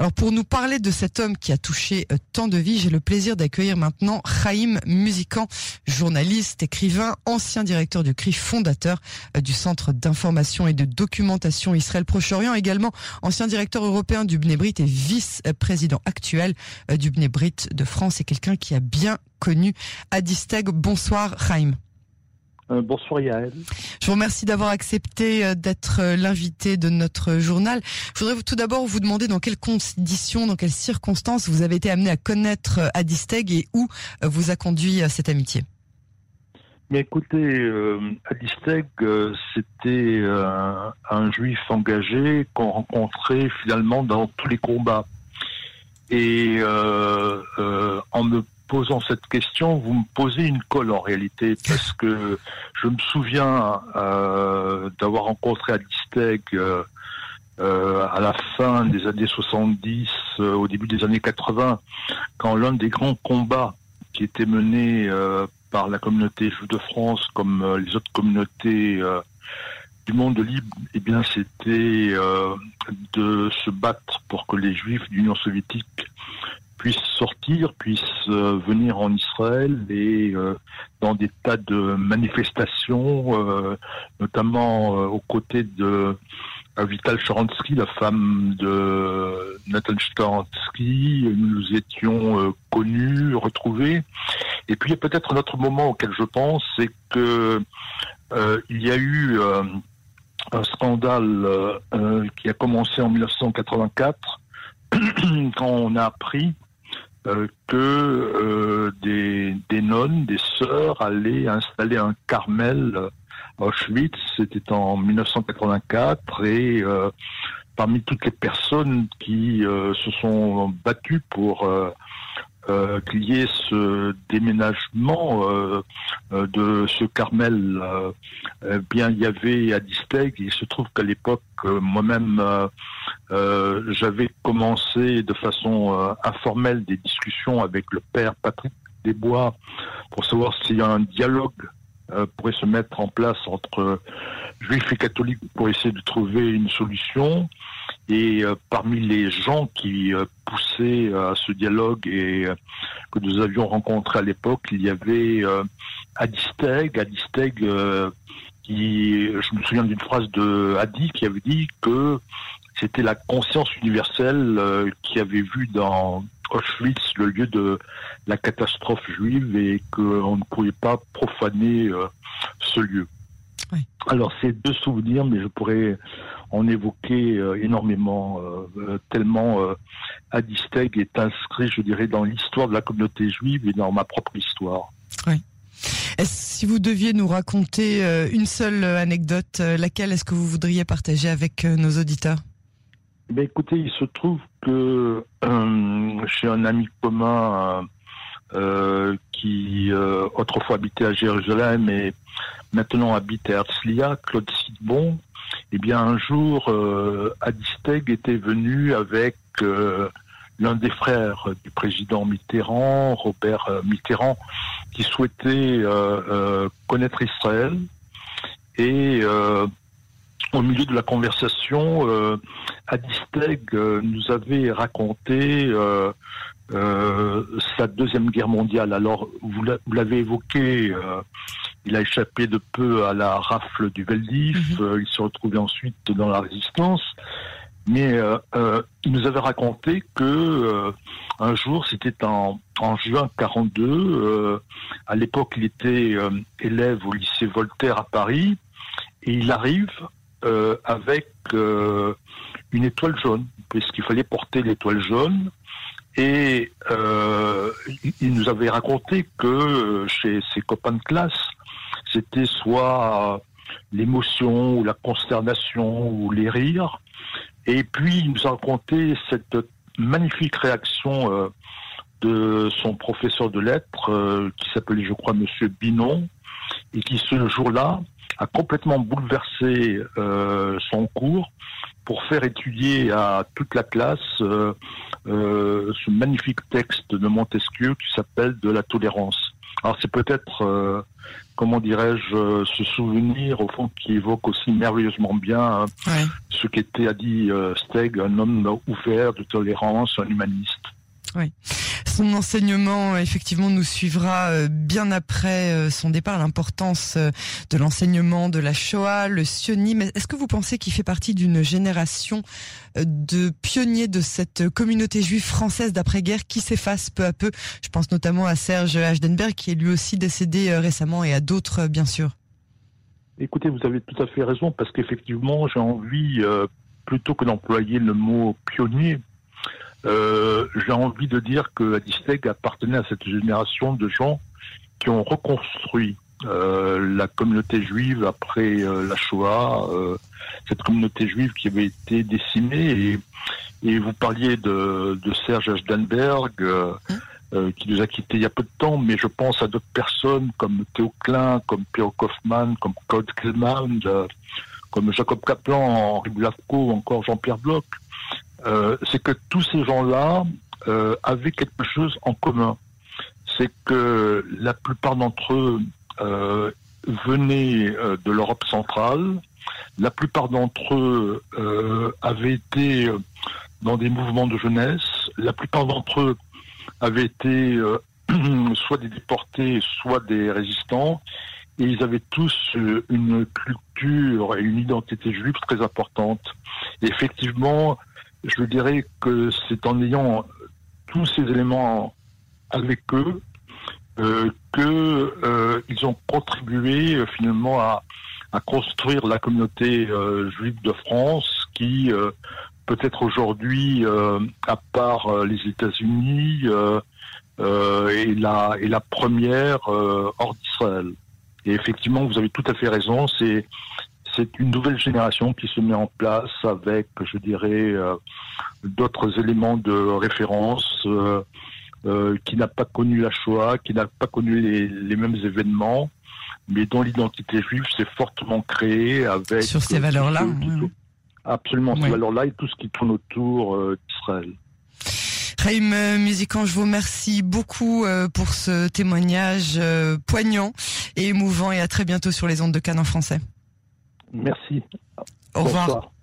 Alors pour nous parler de cet homme qui a touché euh, tant de vies, j'ai le plaisir d'accueillir maintenant Chaim Musican, journaliste, écrivain, ancien directeur du CRI, fondateur euh, du Centre d'information et de documentation Israël Proche-Orient, également ancien directeur européen du Bnebrit et vice-président actuel euh, du Bnebrit de France et quelqu'un qui a bien connu Adisteg. Bonsoir Chaim. Euh, bonsoir Yael. Je vous remercie d'avoir accepté euh, d'être euh, l'invité de notre journal. Je voudrais tout d'abord vous demander dans quelles conditions, dans quelles circonstances vous avez été amené à connaître Adisteg et où vous a conduit cette amitié? Mais écoutez, Adisteg, c'était un juif engagé qu'on rencontrait finalement dans tous les combats. Et en me posant cette question, vous me posez une colle en réalité, parce que je me souviens euh, d'avoir rencontré Adisteg euh, euh, à la fin des années 70, euh, au début des années 80, quand l'un des grands combats qui était mené par la communauté juive de France, comme les autres communautés du monde libre, eh bien, c'était de se battre pour que les Juifs de l'Union soviétique puissent sortir, puissent euh, venir en Israël et euh, dans des tas de manifestations, euh, notamment aux côtés de Vital Sharansky, la femme de Nathan Sharansky. Nous étions connus, retrouvés. Et puis il y a peut-être un autre moment auquel je pense, c'est que il y a eu un scandale qui a commencé en 1984 quand on a appris euh, que euh, des, des, nonnes, des sœurs allaient installer un Carmel à Auschwitz. C'était en 1984 et euh, parmi toutes les personnes qui se sont battues pour euh, qu'il y ait ce déménagement euh, euh, de ce Carmel. Euh, bien, il y avait à Disteg, il se trouve qu'à l'époque, moi-même, j'avais commencé de façon informelle des discussions avec le père Patrick Desbois pour savoir a un dialogue pourrait se mettre en place entre juifs et catholiques pour essayer de trouver une solution. Et euh, parmi les gens qui euh, poussaient euh, à ce dialogue et que nous avions rencontré à l'époque, il y avait Adisteg, Adisteg qui, je me souviens d'une phrase de Adi qui avait dit que c'était la conscience universelle qui avait vu dans Auschwitz le lieu de la catastrophe juive et qu'on ne pouvait pas profaner ce lieu. Alors c'est deux souvenirs, mais je pourrais en évoquer euh, énormément, euh, euh, tellement Adisteg est inscrit, je dirais, dans l'histoire de la communauté juive et dans ma propre histoire. Oui. Si vous deviez nous raconter une seule anecdote, laquelle est-ce que vous voudriez partager avec nos auditeurs? Eh Écoutez, il se trouve que chez un ami commun qui autrefois habitait à Jérusalem et maintenant habite à Herzliya, Claude Sidbon, eh bien un jour, euh, Adisteg était venu avec euh, l'un des frères du président Mitterrand, Robert euh, Mitterrand, qui souhaitait connaître Israël. Et au milieu de la conversation, Adisteg nous avait raconté sa deuxième guerre mondiale. Alors, vous l'avez évoqué, il a échappé de peu à la rafle du Veldiv. Mhm. Euh, il s'est retrouvé ensuite dans la résistance. Mais euh, euh, il nous avait raconté que un jour, c'était en, en, juin 42. à l'époque, il était élève au lycée Voltaire à Paris, et il arrive avec une étoile jaune, puisqu'il fallait porter l'étoile jaune. Et il nous avait raconté que chez ses copains de classe, c'était soit l'émotion ou la consternation ou les rires. Et puis il nous a raconté cette magnifique réaction euh, de son professeur de lettres, euh, qui s'appelait, je crois, Monsieur Binon, et qui ce jour-là a complètement bouleversé euh, son cours pour faire étudier à toute la classe ce magnifique texte de Montesquieu qui s'appelle De la tolérance. Alors c'est peut-être, comment dirais-je, ce souvenir au fond qui évoque aussi merveilleusement bien hein, ce qu'était, a dit Steg, un homme ouvert de tolérance, un humaniste. Oui. Son enseignement, effectivement, nous suivra euh, bien après euh, son départ. L'importance euh, de l'enseignement de la Shoah, le sionisme. Est-ce que vous pensez qu'il fait partie d'une génération de pionniers de cette communauté juive française d'après-guerre qui s'efface peu à peu? Je pense notamment à Serge Hachdenberg, qui est lui aussi décédé récemment, et à d'autres, bien sûr. Écoutez, vous avez tout à fait raison, parce qu'effectivement, j'ai envie, plutôt que d'employer le mot pionnier, euh, j'ai envie de dire que Adisteg appartenait à cette génération de gens qui ont reconstruit euh, la communauté juive après euh, la Shoah, euh, cette communauté juive qui avait été décimée. Et, et vous parliez de, de Serge Ashdenberg, hein qui nous a quittés il y a peu de temps, mais je pense à d'autres personnes comme Théo Klein, comme Pierre Kaufmann, comme Claude Kellman, comme Jacob Kaplan, Henri Blavko, encore Jean-Pierre Bloch. Euh, c'est que tous ces gens-là euh, avaient quelque chose en commun. C'est que la plupart d'entre eux euh, venaient de l'Europe centrale. La plupart d'entre eux avaient été dans des mouvements de jeunesse. La plupart d'entre eux avaient été soit des déportés, soit des résistants. Et ils avaient tous une culture et une identité juive très importante. Et effectivement, je dirais que c'est en ayant tous ces éléments avec eux euh, qu'ils euh, ont contribué euh, finalement à, construire la communauté euh, juive de France qui peut-être aujourd'hui, à part les États-Unis, est, la, est la première hors d'Israël. Et effectivement, vous avez tout à fait raison, c'est c'est une nouvelle génération qui se met en place avec, je dirais, euh, d'autres éléments de référence, euh, euh, qui n'a pas connu la Shoah, qui n'a pas connu les, mêmes événements, mais dont l'identité juive s'est fortement créée avec... Sur ces valeurs-là Absolument, ces valeurs-là et tout ce qui tourne autour d'Israël. Raïm Musican, je vous remercie beaucoup pour ce témoignage poignant et émouvant et à très bientôt sur les ondes de Cannes en français. Merci. Au revoir.